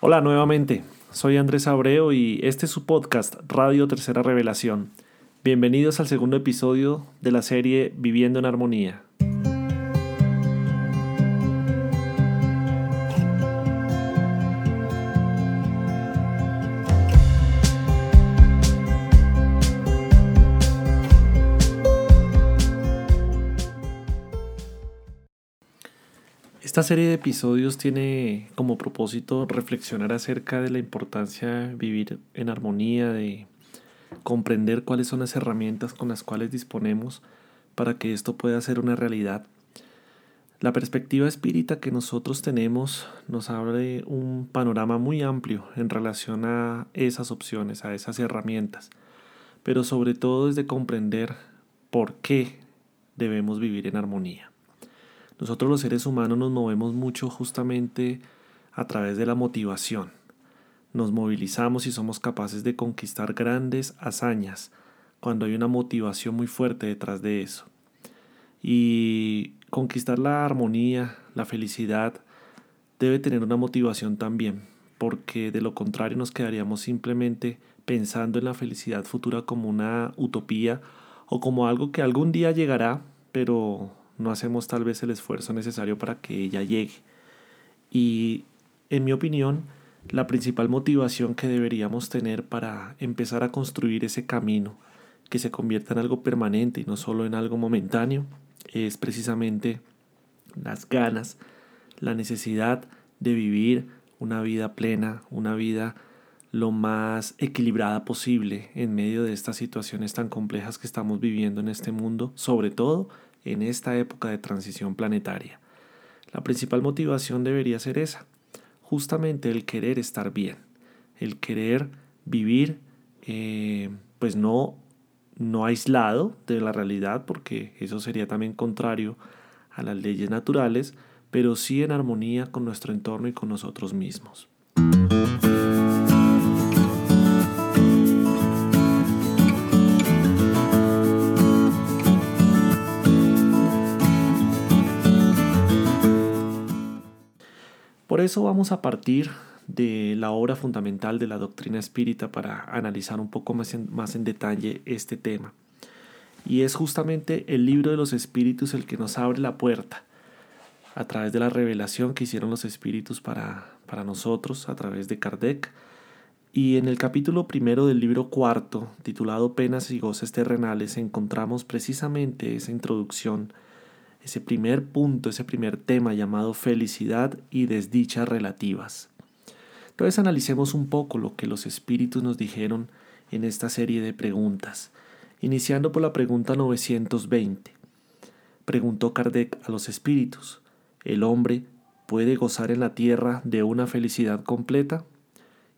Hola nuevamente, soy Andrés Abreu y este es su podcast Radio Tercera Revelación. Bienvenidos al segundo episodio de la serie Viviendo en Armonía. Esta serie de episodios tiene como propósito reflexionar acerca de la importancia de vivir en armonía, de comprender cuáles son las herramientas con las cuales disponemos para que esto pueda ser una realidad. La perspectiva espírita que nosotros tenemos nos abre un panorama muy amplio en relación a esas opciones, a esas herramientas, pero sobre todo es de comprender por qué debemos vivir en armonía. Nosotros los seres humanos nos movemos mucho justamente a través de la motivación. Nos movilizamos y somos capaces de conquistar grandes hazañas cuando hay una motivación muy fuerte detrás de eso. Y conquistar la armonía, la felicidad, debe tener una motivación también, porque de lo contrario nos quedaríamos simplemente pensando en la felicidad futura como una utopía o como algo que algún día llegará, pero no hacemos tal vez el esfuerzo necesario para que ella llegue. Y en mi opinión, la principal motivación que deberíamos tener para empezar a construir ese camino que se convierta en algo permanente y no solo en algo momentáneo es precisamente las ganas, la necesidad de vivir una vida plena, una vida lo más equilibrada posible en medio de estas situaciones tan complejas que estamos viviendo en este mundo, sobre todo en esta época de transición planetaria. La principal motivación debería ser esa, justamente el querer estar bien, el querer vivir eh, pues no, no aislado de la realidad, porque eso sería también contrario a las leyes naturales, pero sí en armonía con nuestro entorno y con nosotros mismos. Por eso vamos a partir de la obra fundamental de la doctrina espírita para analizar un poco más en, más en detalle este tema. Y es justamente el libro de los espíritus el que nos abre la puerta a través de la revelación que hicieron los espíritus para, para nosotros, a través de Kardec. Y en el capítulo primero del libro cuarto, titulado Penas y Goces Terrenales, encontramos precisamente esa introducción ese primer punto, ese primer tema llamado felicidad y desdichas relativas. Entonces analicemos un poco lo que los espíritus nos dijeron en esta serie de preguntas, iniciando por la pregunta 920. Preguntó Kardec a los espíritus, ¿el hombre puede gozar en la tierra de una felicidad completa?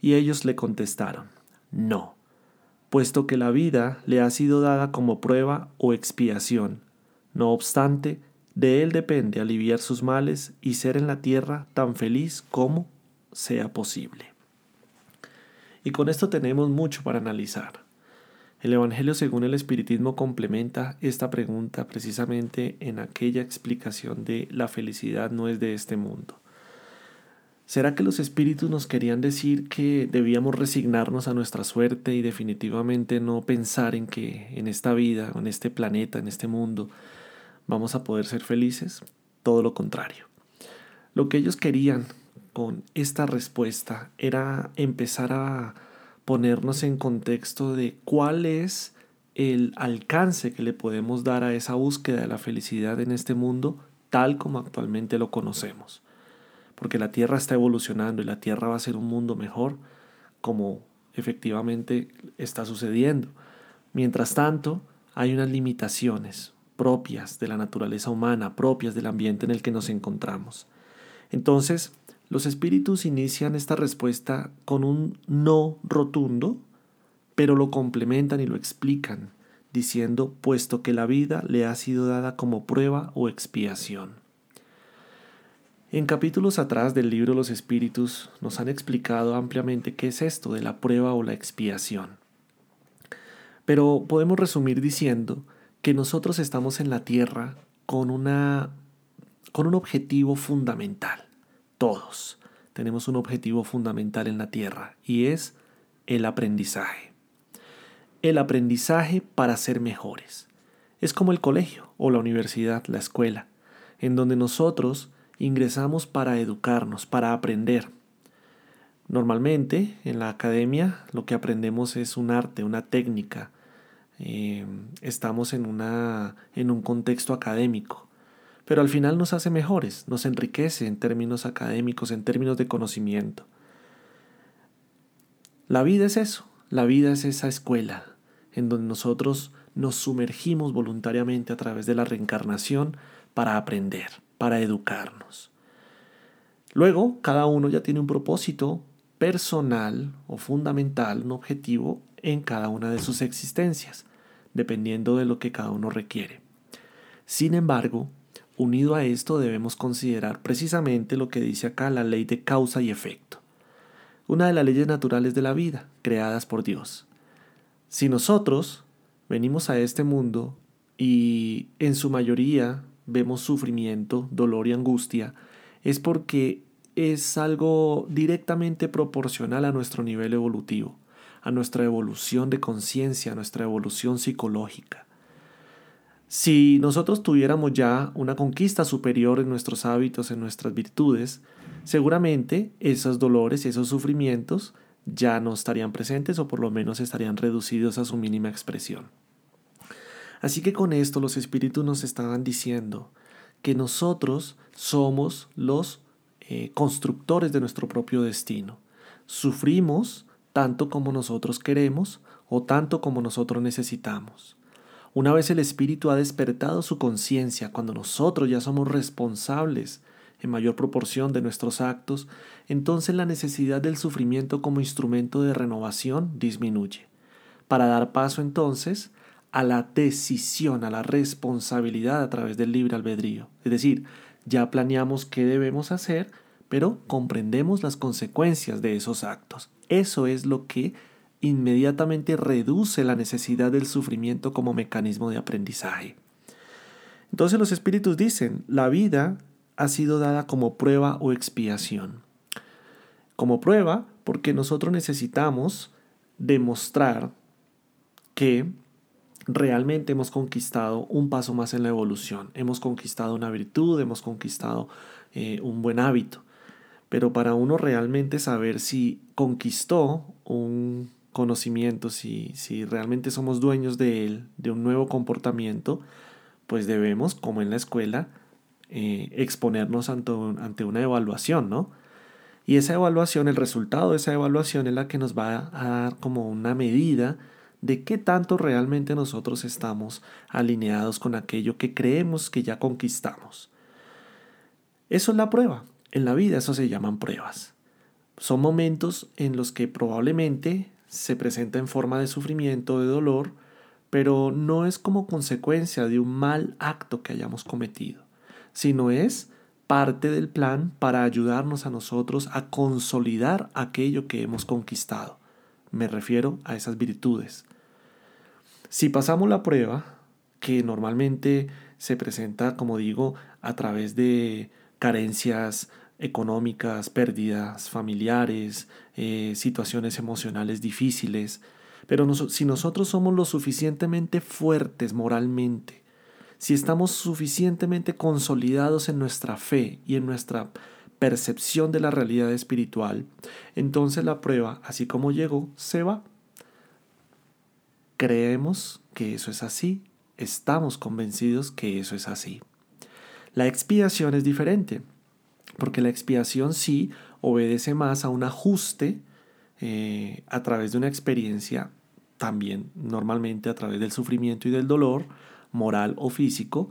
Y ellos le contestaron, no, puesto que la vida le ha sido dada como prueba o expiación. No obstante, de Él depende aliviar sus males y ser en la tierra tan feliz como sea posible. Y con esto tenemos mucho para analizar. El Evangelio según el Espiritismo complementa esta pregunta precisamente en aquella explicación de la felicidad no es de este mundo. ¿Será que los espíritus nos querían decir que debíamos resignarnos a nuestra suerte y definitivamente no pensar en que en esta vida, en este planeta, en este mundo, vamos a poder ser felices, todo lo contrario. Lo que ellos querían con esta respuesta era empezar a ponernos en contexto de cuál es el alcance que le podemos dar a esa búsqueda de la felicidad en este mundo tal como actualmente lo conocemos. Porque la Tierra está evolucionando y la Tierra va a ser un mundo mejor como efectivamente está sucediendo. Mientras tanto, hay unas limitaciones, propias de la naturaleza humana, propias del ambiente en el que nos encontramos. Entonces, los espíritus inician esta respuesta con un no rotundo, pero lo complementan y lo explican, diciendo, puesto que la vida le ha sido dada como prueba o expiación. En capítulos atrás del libro Los Espíritus nos han explicado ampliamente qué es esto de la prueba o la expiación. Pero podemos resumir diciendo que nosotros estamos en la tierra con, una, con un objetivo fundamental. Todos tenemos un objetivo fundamental en la Tierra y es el aprendizaje. El aprendizaje para ser mejores. Es como el colegio o la universidad, la escuela, en donde nosotros ingresamos para educarnos, para aprender. Normalmente en la academia lo que aprendemos es un arte, una técnica. Eh, estamos en, una, en un contexto académico pero al final nos hace mejores, nos enriquece en términos académicos, en términos de conocimiento. La vida es eso, la vida es esa escuela en donde nosotros nos sumergimos voluntariamente a través de la reencarnación para aprender, para educarnos. Luego, cada uno ya tiene un propósito personal o fundamental, un objetivo en cada una de sus existencias, dependiendo de lo que cada uno requiere. Sin embargo, Unido a esto debemos considerar precisamente lo que dice acá la ley de causa y efecto, una de las leyes naturales de la vida, creadas por Dios. Si nosotros venimos a este mundo y en su mayoría vemos sufrimiento, dolor y angustia, es porque es algo directamente proporcional a nuestro nivel evolutivo, a nuestra evolución de conciencia, a nuestra evolución psicológica. Si nosotros tuviéramos ya una conquista superior en nuestros hábitos, en nuestras virtudes, seguramente esos dolores, esos sufrimientos ya no estarían presentes o por lo menos estarían reducidos a su mínima expresión. Así que con esto los espíritus nos estaban diciendo que nosotros somos los eh, constructores de nuestro propio destino. Sufrimos tanto como nosotros queremos o tanto como nosotros necesitamos. Una vez el Espíritu ha despertado su conciencia, cuando nosotros ya somos responsables en mayor proporción de nuestros actos, entonces la necesidad del sufrimiento como instrumento de renovación disminuye, para dar paso entonces a la decisión, a la responsabilidad a través del libre albedrío. Es decir, ya planeamos qué debemos hacer, pero comprendemos las consecuencias de esos actos. Eso es lo que inmediatamente reduce la necesidad del sufrimiento como mecanismo de aprendizaje. Entonces los espíritus dicen, la vida ha sido dada como prueba o expiación. Como prueba porque nosotros necesitamos demostrar que realmente hemos conquistado un paso más en la evolución, hemos conquistado una virtud, hemos conquistado eh, un buen hábito. Pero para uno realmente saber si conquistó un conocimiento, si, si realmente somos dueños de él, de un nuevo comportamiento, pues debemos, como en la escuela, eh, exponernos ante, ante una evaluación, ¿no? Y esa evaluación, el resultado de esa evaluación es la que nos va a dar como una medida de qué tanto realmente nosotros estamos alineados con aquello que creemos que ya conquistamos. Eso es la prueba. En la vida eso se llaman pruebas. Son momentos en los que probablemente se presenta en forma de sufrimiento, de dolor, pero no es como consecuencia de un mal acto que hayamos cometido, sino es parte del plan para ayudarnos a nosotros a consolidar aquello que hemos conquistado. Me refiero a esas virtudes. Si pasamos la prueba, que normalmente se presenta, como digo, a través de carencias económicas, pérdidas familiares, eh, situaciones emocionales difíciles. Pero si nosotros somos lo suficientemente fuertes moralmente, si estamos suficientemente consolidados en nuestra fe y en nuestra percepción de la realidad espiritual, entonces la prueba, así como llegó, se va. Creemos que eso es así, estamos convencidos que eso es así. La expiación es diferente porque la expiación sí obedece más a un ajuste eh, a través de una experiencia, también normalmente a través del sufrimiento y del dolor, moral o físico,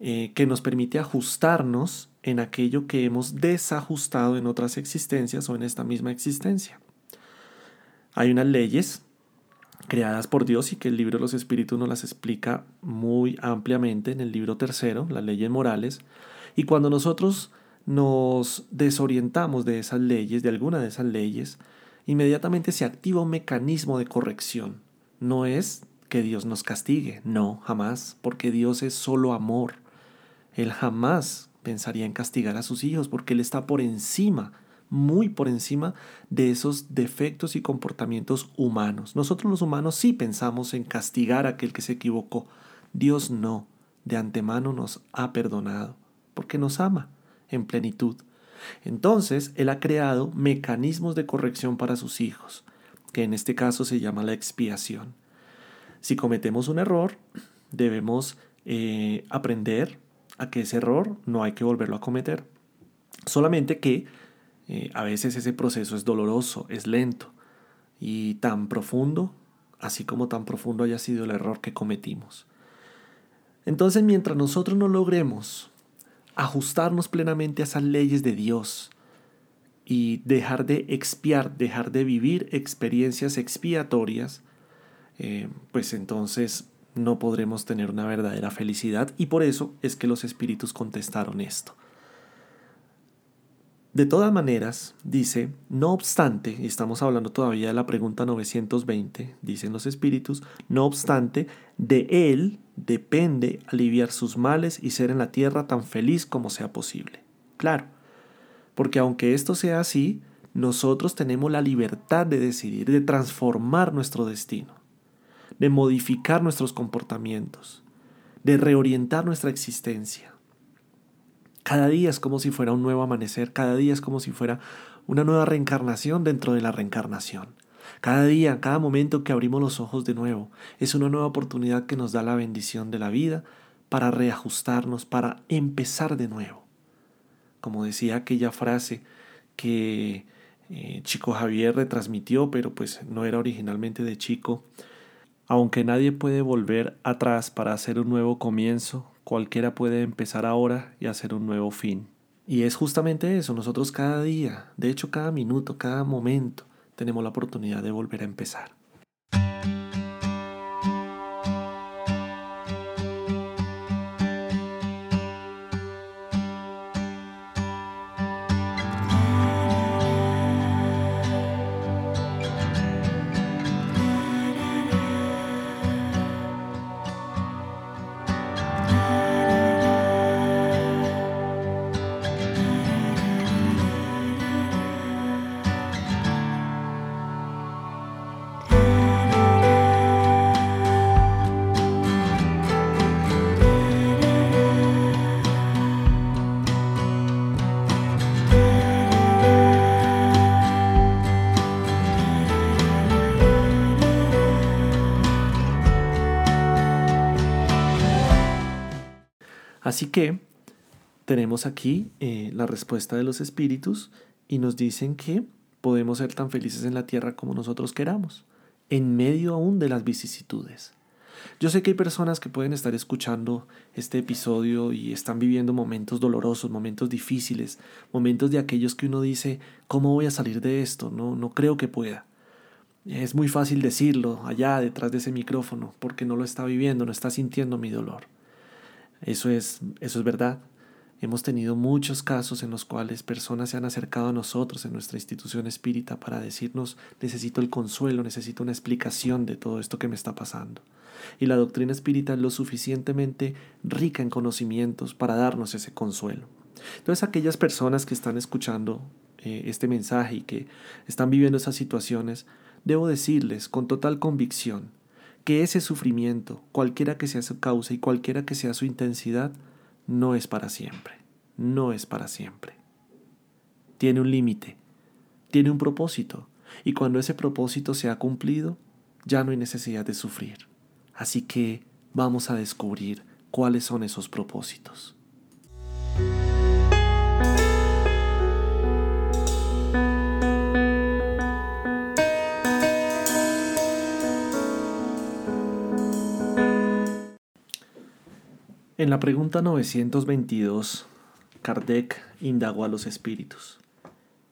eh, que nos permite ajustarnos en aquello que hemos desajustado en otras existencias o en esta misma existencia. Hay unas leyes creadas por Dios y que el libro de los Espíritus nos las explica muy ampliamente en el libro tercero, las leyes morales, y cuando nosotros nos desorientamos de esas leyes, de alguna de esas leyes, inmediatamente se activa un mecanismo de corrección. No es que Dios nos castigue, no, jamás, porque Dios es solo amor. Él jamás pensaría en castigar a sus hijos porque Él está por encima muy por encima de esos defectos y comportamientos humanos. Nosotros los humanos sí pensamos en castigar a aquel que se equivocó. Dios no, de antemano nos ha perdonado, porque nos ama en plenitud. Entonces, Él ha creado mecanismos de corrección para sus hijos, que en este caso se llama la expiación. Si cometemos un error, debemos eh, aprender a que ese error no hay que volverlo a cometer. Solamente que eh, a veces ese proceso es doloroso, es lento y tan profundo, así como tan profundo haya sido el error que cometimos. Entonces, mientras nosotros no logremos ajustarnos plenamente a esas leyes de Dios y dejar de expiar, dejar de vivir experiencias expiatorias, eh, pues entonces no podremos tener una verdadera felicidad y por eso es que los espíritus contestaron esto. De todas maneras, dice, no obstante, y estamos hablando todavía de la pregunta 920, dicen los espíritus, no obstante, de Él depende aliviar sus males y ser en la tierra tan feliz como sea posible. Claro, porque aunque esto sea así, nosotros tenemos la libertad de decidir, de transformar nuestro destino, de modificar nuestros comportamientos, de reorientar nuestra existencia. Cada día es como si fuera un nuevo amanecer, cada día es como si fuera una nueva reencarnación dentro de la reencarnación. Cada día, cada momento que abrimos los ojos de nuevo, es una nueva oportunidad que nos da la bendición de la vida para reajustarnos, para empezar de nuevo. Como decía aquella frase que eh, Chico Javier retransmitió, pero pues no era originalmente de Chico, aunque nadie puede volver atrás para hacer un nuevo comienzo, cualquiera puede empezar ahora y hacer un nuevo fin. Y es justamente eso, nosotros cada día, de hecho cada minuto, cada momento, tenemos la oportunidad de volver a empezar. Así que tenemos aquí eh, la respuesta de los espíritus y nos dicen que podemos ser tan felices en la tierra como nosotros queramos, en medio aún de las vicisitudes. Yo sé que hay personas que pueden estar escuchando este episodio y están viviendo momentos dolorosos, momentos difíciles, momentos de aquellos que uno dice, ¿cómo voy a salir de esto? No, no creo que pueda. Es muy fácil decirlo allá detrás de ese micrófono porque no lo está viviendo, no está sintiendo mi dolor. Eso es, eso es verdad. Hemos tenido muchos casos en los cuales personas se han acercado a nosotros en nuestra institución espírita para decirnos necesito el consuelo, necesito una explicación de todo esto que me está pasando. Y la doctrina espírita es lo suficientemente rica en conocimientos para darnos ese consuelo. Entonces aquellas personas que están escuchando eh, este mensaje y que están viviendo esas situaciones, debo decirles con total convicción que ese sufrimiento, cualquiera que sea su causa y cualquiera que sea su intensidad, no es para siempre, no es para siempre. Tiene un límite, tiene un propósito, y cuando ese propósito se ha cumplido, ya no hay necesidad de sufrir. Así que vamos a descubrir cuáles son esos propósitos. En la pregunta 922, Kardec indagó a los espíritus.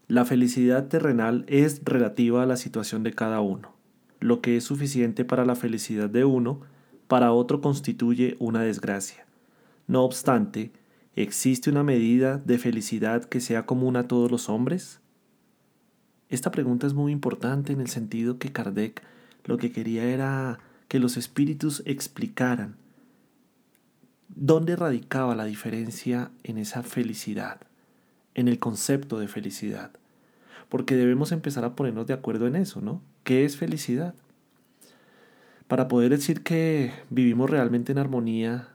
La felicidad terrenal es relativa a la situación de cada uno. Lo que es suficiente para la felicidad de uno, para otro constituye una desgracia. No obstante, ¿existe una medida de felicidad que sea común a todos los hombres? Esta pregunta es muy importante en el sentido que Kardec lo que quería era que los espíritus explicaran ¿Dónde radicaba la diferencia en esa felicidad, en el concepto de felicidad? porque debemos empezar a ponernos de acuerdo en eso, ¿no? ¿Qué es felicidad? Para poder decir que vivimos realmente en armonía,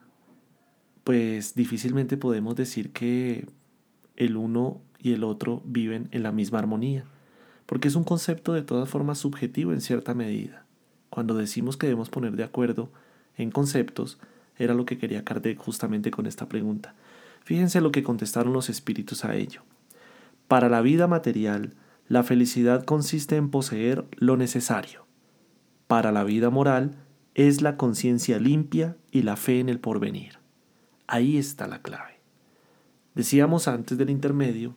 pues difícilmente podemos decir que el uno y el otro viven en la misma armonía, porque es un concepto de todas formas subjetivo en cierta medida. Cuando decimos que debemos poner de acuerdo en conceptos, era lo que quería Kardec justamente con esta pregunta. Fíjense lo que contestaron los espíritus a ello. Para la vida material, la felicidad consiste en poseer lo necesario. Para la vida moral, es la conciencia limpia y la fe en el porvenir. Ahí está la clave. Decíamos antes del intermedio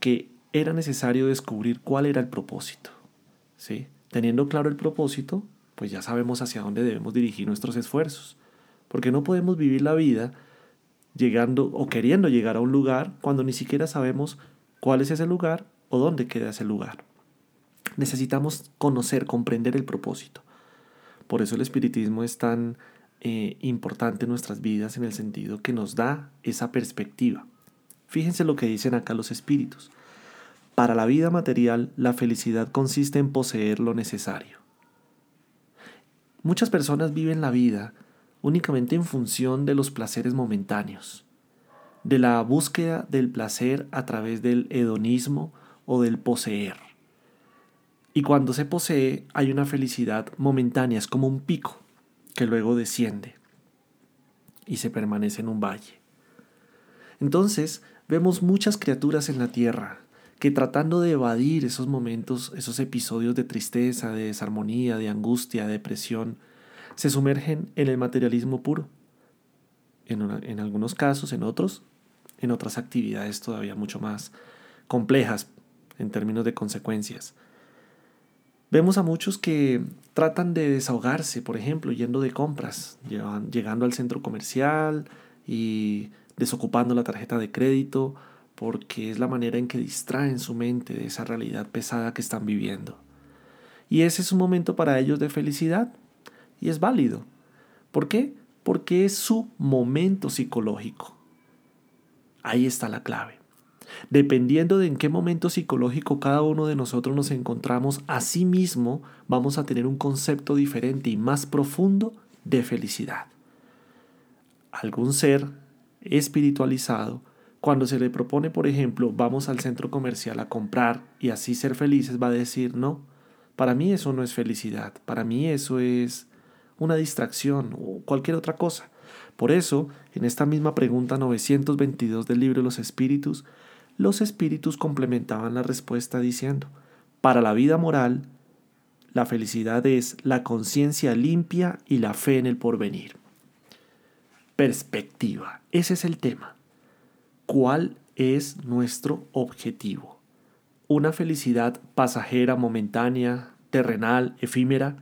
que era necesario descubrir cuál era el propósito. ¿sí? Teniendo claro el propósito, pues ya sabemos hacia dónde debemos dirigir nuestros esfuerzos. Porque no podemos vivir la vida llegando o queriendo llegar a un lugar cuando ni siquiera sabemos cuál es ese lugar o dónde queda ese lugar. Necesitamos conocer, comprender el propósito. Por eso el espiritismo es tan eh, importante en nuestras vidas en el sentido que nos da esa perspectiva. Fíjense lo que dicen acá los espíritus. Para la vida material, la felicidad consiste en poseer lo necesario. Muchas personas viven la vida únicamente en función de los placeres momentáneos, de la búsqueda del placer a través del hedonismo o del poseer. Y cuando se posee hay una felicidad momentánea, es como un pico que luego desciende y se permanece en un valle. Entonces vemos muchas criaturas en la tierra que tratando de evadir esos momentos, esos episodios de tristeza, de desarmonía, de angustia, de depresión, se sumergen en el materialismo puro. En, en algunos casos, en otros, en otras actividades todavía mucho más complejas en términos de consecuencias. Vemos a muchos que tratan de desahogarse, por ejemplo, yendo de compras, llegando al centro comercial y desocupando la tarjeta de crédito, porque es la manera en que distraen su mente de esa realidad pesada que están viviendo. Y ese es un momento para ellos de felicidad, y es válido. ¿Por qué? Porque es su momento psicológico. Ahí está la clave. Dependiendo de en qué momento psicológico cada uno de nosotros nos encontramos, mismo vamos a tener un concepto diferente y más profundo de felicidad. Algún ser espiritualizado, cuando se le propone, por ejemplo, vamos al centro comercial a comprar y así ser felices, va a decir, no, para mí eso no es felicidad, para mí eso es una distracción o cualquier otra cosa. Por eso, en esta misma pregunta 922 del libro los espíritus, los espíritus complementaban la respuesta diciendo, para la vida moral, la felicidad es la conciencia limpia y la fe en el porvenir. Perspectiva, ese es el tema. ¿Cuál es nuestro objetivo? ¿Una felicidad pasajera, momentánea, terrenal, efímera?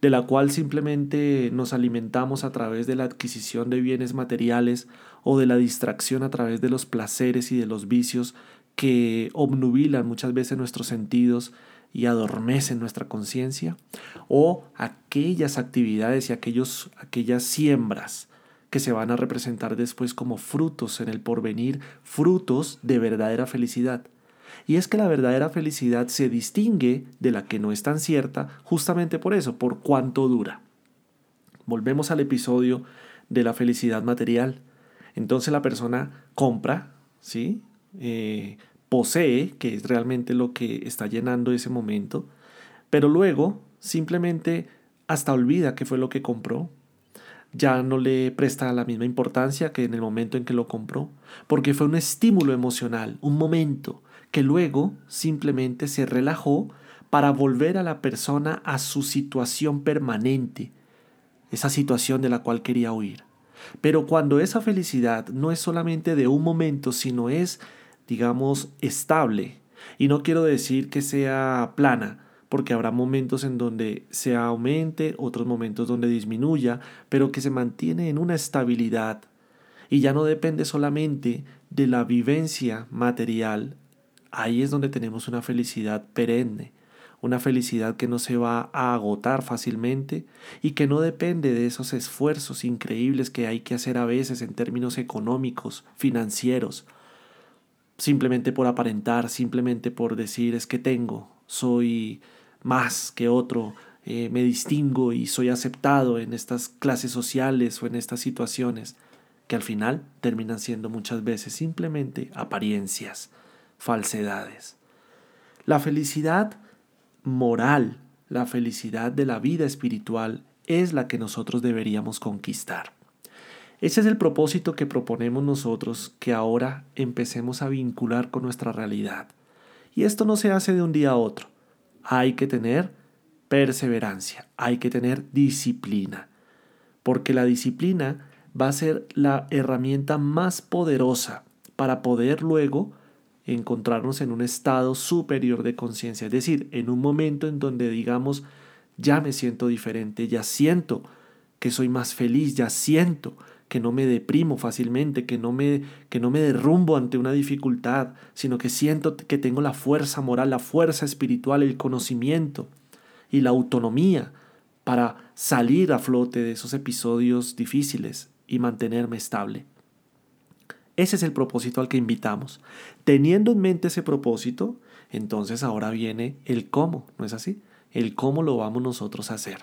De la cual simplemente nos alimentamos a través de la adquisición de bienes materiales o de la distracción a través de los placeres y de los vicios que obnubilan muchas veces nuestros sentidos y adormecen nuestra conciencia, o aquellas actividades y aquellos, aquellas siembras que se van a representar después como frutos en el porvenir, frutos de verdadera felicidad. Y es que la verdadera felicidad se distingue de la que no es tan cierta justamente por eso, por cuánto dura. Volvemos al episodio de la felicidad material. Entonces la persona compra, ¿sí? Eh, posee, que es realmente lo que está llenando ese momento, pero luego simplemente hasta olvida qué fue lo que compró, ya no le presta la misma importancia que en el momento en que lo compró, porque fue un estímulo emocional, un momento, que luego simplemente se relajó para volver a la persona a su situación permanente, esa situación de la cual quería huir. Pero cuando esa felicidad no es solamente de un momento, sino es, digamos, estable, y no quiero decir que sea plana, porque habrá momentos en donde se aumente, otros momentos donde disminuya, pero que se mantiene en una estabilidad y ya no depende solamente de la vivencia material Ahí es donde tenemos una felicidad perenne, una felicidad que no se va a agotar fácilmente y que no depende de esos esfuerzos increíbles que hay que hacer a veces en términos económicos, financieros. simplemente por aparentar, simplemente por decir es que tengo, soy más que otro, eh, me distingo y soy aceptado en estas clases sociales o en estas situaciones, que al final terminan siendo muchas veces simplemente apariencias, falsedades. La felicidad moral, la felicidad de la vida espiritual es la que nosotros deberíamos conquistar. Ese es el propósito que proponemos nosotros que ahora empecemos a vincular con nuestra realidad. Y esto no se hace de un día a otro. Hay que tener perseverancia, hay que tener disciplina, porque la disciplina va a ser la herramienta más poderosa para poder luego encontrarnos en un estado superior de conciencia, es decir, en un momento en donde digamos, ya me siento diferente, ya siento que soy más feliz, ya siento que no me deprimo fácilmente, que no me, que no me derrumbo ante una dificultad, sino que siento que tengo la fuerza moral, la fuerza espiritual, el conocimiento y la autonomía para salir a flote de esos episodios difíciles y mantenerme estable. Ese es el propósito al que invitamos. Teniendo en mente ese propósito, entonces ahora viene el cómo, ¿no es así? El cómo lo vamos nosotros a hacer.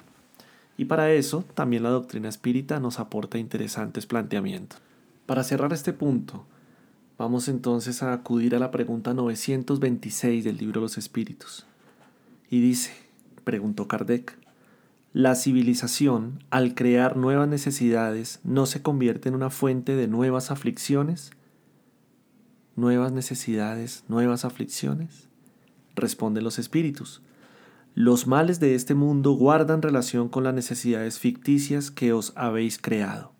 Y para eso también la doctrina espírita nos aporta interesantes planteamientos. Para cerrar este punto, vamos entonces a acudir a la pregunta 926 del libro los espíritus. Y dice, preguntó Kardec, la civilización, al crear nuevas necesidades, ¿no se convierte en una fuente de nuevas aflicciones? ¿Nuevas necesidades, nuevas aflicciones? Responden los espíritus. Los males de este mundo guardan relación con las necesidades ficticias que os habéis creado.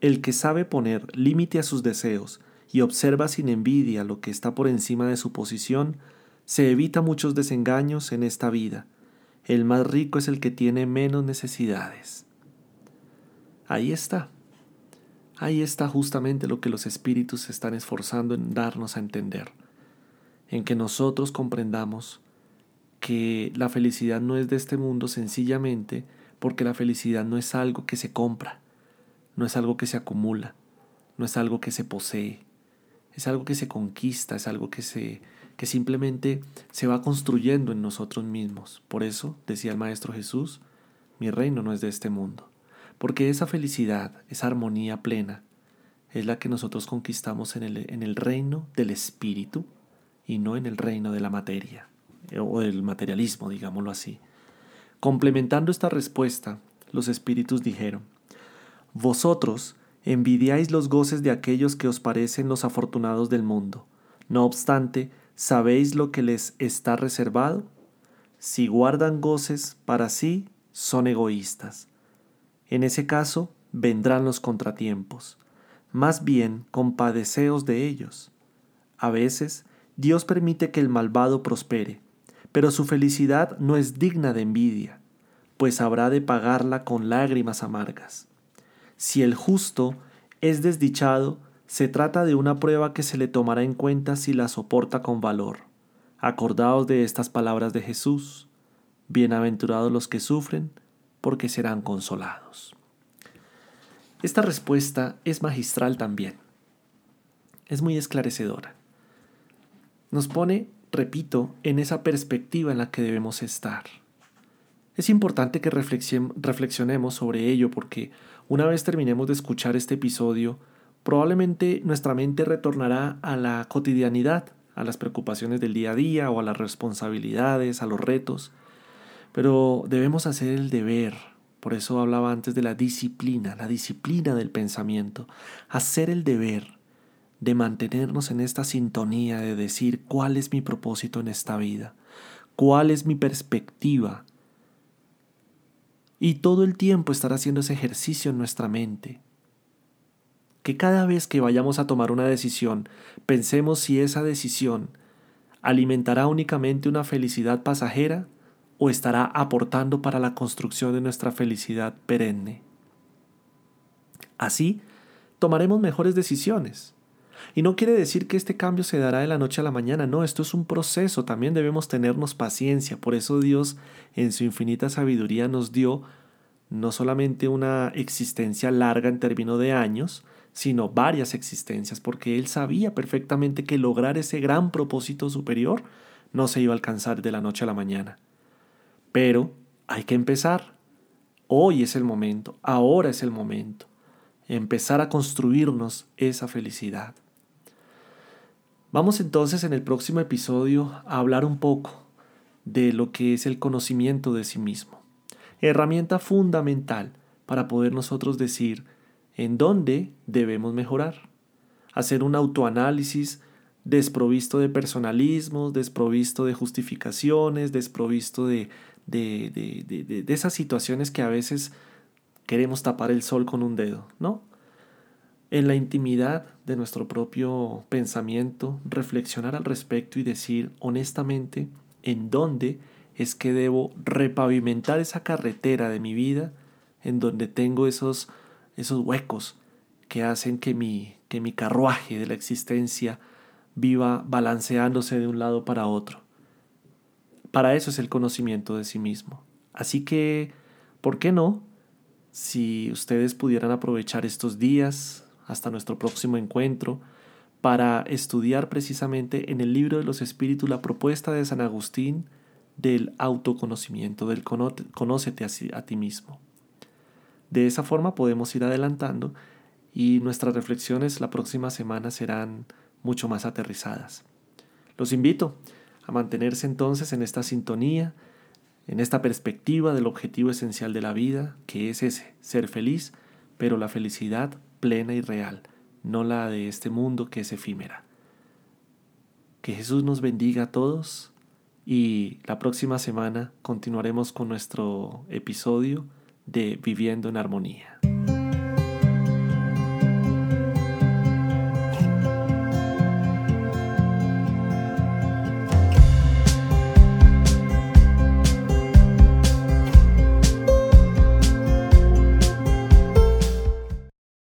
El que sabe poner límite a sus deseos y observa sin envidia lo que está por encima de su posición, se evita muchos desengaños en esta vida el más rico es el que tiene menos necesidades. Ahí está. Ahí está justamente lo que los espíritus se están esforzando en darnos a entender. En que nosotros comprendamos que la felicidad no es de este mundo sencillamente porque la felicidad no es algo que se compra, no es algo que se acumula, no es algo que se posee, es algo que se conquista, es algo que se que simplemente se va construyendo en nosotros mismos. Por eso, decía el Maestro Jesús, mi reino no es de este mundo. Porque esa felicidad, esa armonía plena, es la que nosotros conquistamos en el, en el reino del espíritu y no en el reino de la materia, eh, o del materialismo, digámoslo así. Complementando esta respuesta, los espíritus dijeron, Vosotros envidiáis los goces de aquellos que os parecen los afortunados del mundo. No obstante, ¿Sabéis lo que les está reservado? Si guardan goces para sí, son egoístas. En ese caso, vendrán los contratiempos. Más bien, compadeceos de ellos. A veces, Dios permite que el malvado prospere, pero su felicidad no es digna de envidia, pues habrá de pagarla con lágrimas amargas. Si el justo es desdichado, se trata de una prueba que se le tomará en cuenta si la soporta con valor. Acordaos de estas palabras de Jesús. Bienaventurados los que sufren, porque serán consolados. Esta respuesta es magistral también. Es muy esclarecedora. Nos pone, repito, en esa perspectiva en la que debemos estar. Es importante que reflexionemos sobre ello porque una vez terminemos de escuchar este episodio, probablemente nuestra mente retornará a la cotidianidad, a las preocupaciones del día a día o a las responsabilidades, a los retos. Pero debemos hacer el deber. Por eso hablaba antes de la disciplina, la disciplina del pensamiento. Hacer el deber de mantenernos en esta sintonía de decir cuál es mi propósito en esta vida, cuál es mi perspectiva. Y todo el tiempo estar haciendo ese ejercicio en nuestra mente, que cada vez que vayamos a tomar una decisión, pensemos si esa decisión alimentará únicamente una felicidad pasajera o estará aportando para la construcción de nuestra felicidad perenne. Así, tomaremos mejores decisiones. Y no quiere decir que este cambio se dará de la noche a la mañana, no, esto es un proceso, también debemos tenernos paciencia, por eso Dios en su infinita sabiduría nos dio no solamente una existencia larga en términos de años, sino varias existencias, porque él sabía perfectamente que lograr ese gran propósito superior no se iba a alcanzar de la noche a la mañana. Pero hay que empezar. Hoy es el momento, ahora es el momento. Empezar a construirnos esa felicidad. Vamos entonces en el próximo episodio a hablar un poco de lo que es el conocimiento de sí mismo. Herramienta fundamental para poder nosotros decir en dónde debemos mejorar. Hacer un autoanálisis desprovisto de personalismos, desprovisto de justificaciones, desprovisto de, de, de, de, esas situaciones que a veces queremos tapar el sol con un dedo, ¿no? En la intimidad de nuestro propio pensamiento, reflexionar al respecto y decir honestamente en dónde es que debo repavimentar esa carretera de mi vida, en donde tengo esos, esos huecos que hacen que mi, que mi carruaje de la existencia viva balanceándose de un lado para otro. Para eso es el conocimiento de sí mismo. Así que, ¿por qué no? Si ustedes pudieran aprovechar estos días hasta nuestro próximo encuentro para estudiar precisamente en el libro de los espíritus la propuesta de San Agustín del autoconocimiento, del conócete a, a ti mismo. De esa forma podemos ir adelantando y nuestras reflexiones la próxima semana serán mucho más aterrizadas. Los invito a mantenerse entonces en esta sintonía, en esta perspectiva del objetivo esencial de la vida, que es ese, ser feliz, pero la felicidad plena y real, no la de este mundo que es efímera. Que Jesús nos bendiga a todos y la próxima semana continuaremos con nuestro episodio de Viviendo en Armonía.